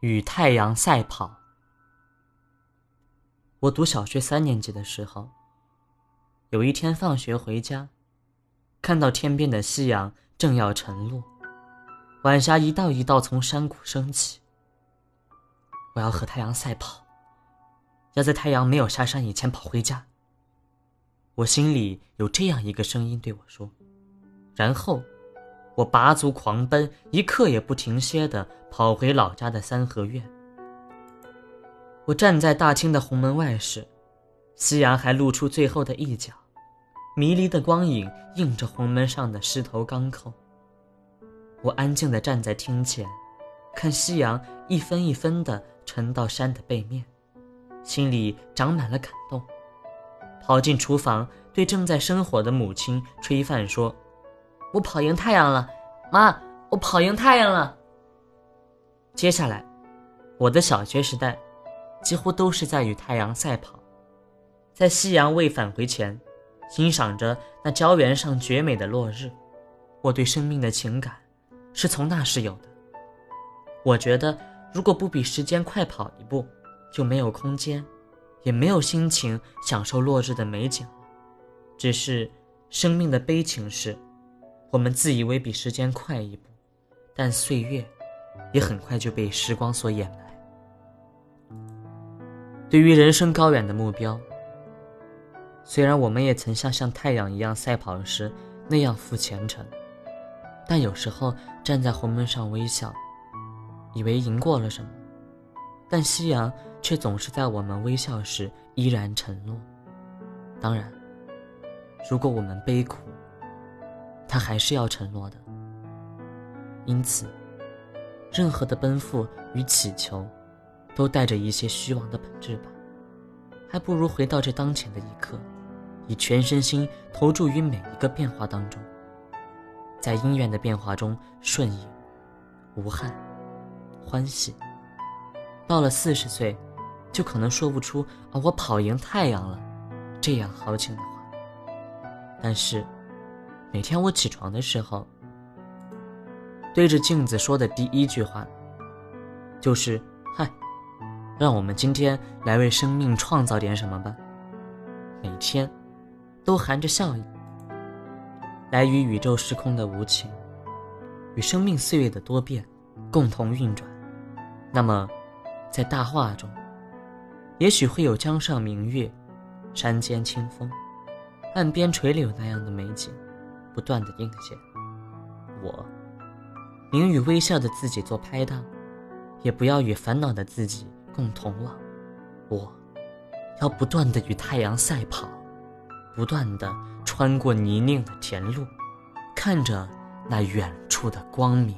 与太阳赛跑。我读小学三年级的时候，有一天放学回家，看到天边的夕阳正要沉落，晚霞一道一道从山谷升起。我要和太阳赛跑，要在太阳没有下山以前跑回家。我心里有这样一个声音对我说，然后。我拔足狂奔，一刻也不停歇地跑回老家的三合院。我站在大厅的红门外时，夕阳还露出最后的一角，迷离的光影映着红门上的狮头钢扣。我安静地站在厅前，看夕阳一分一分地沉到山的背面，心里长满了感动。跑进厨房，对正在生火的母亲吹饭说。我跑赢太阳了，妈！我跑赢太阳了。接下来，我的小学时代几乎都是在与太阳赛跑，在夕阳未返回前，欣赏着那郊原上绝美的落日。我对生命的情感是从那时有的。我觉得，如果不比时间快跑一步，就没有空间，也没有心情享受落日的美景。只是，生命的悲情是。我们自以为比时间快一步，但岁月也很快就被时光所掩埋。对于人生高远的目标，虽然我们也曾像像太阳一样赛跑时那样赴前程，但有时候站在红门上微笑，以为赢过了什么，但夕阳却总是在我们微笑时依然沉落。当然，如果我们悲苦，他还是要承诺的，因此，任何的奔赴与祈求，都带着一些虚妄的本质吧。还不如回到这当前的一刻，以全身心投注于每一个变化当中，在姻缘的变化中顺应、无憾、欢喜。到了四十岁，就可能说不出“啊，我跑赢太阳了”这样豪情的话，但是。每天我起床的时候，对着镜子说的第一句话，就是“嗨，让我们今天来为生命创造点什么吧。”每天，都含着笑意，来与宇宙时空的无情，与生命岁月的多变，共同运转。那么，在大画中，也许会有江上明月，山间清风，岸边垂柳那样的美景。不断的映现，我宁与微笑的自己做拍档，也不要与烦恼的自己共同往。我要不断的与太阳赛跑，不断的穿过泥泞的田路，看着那远处的光明。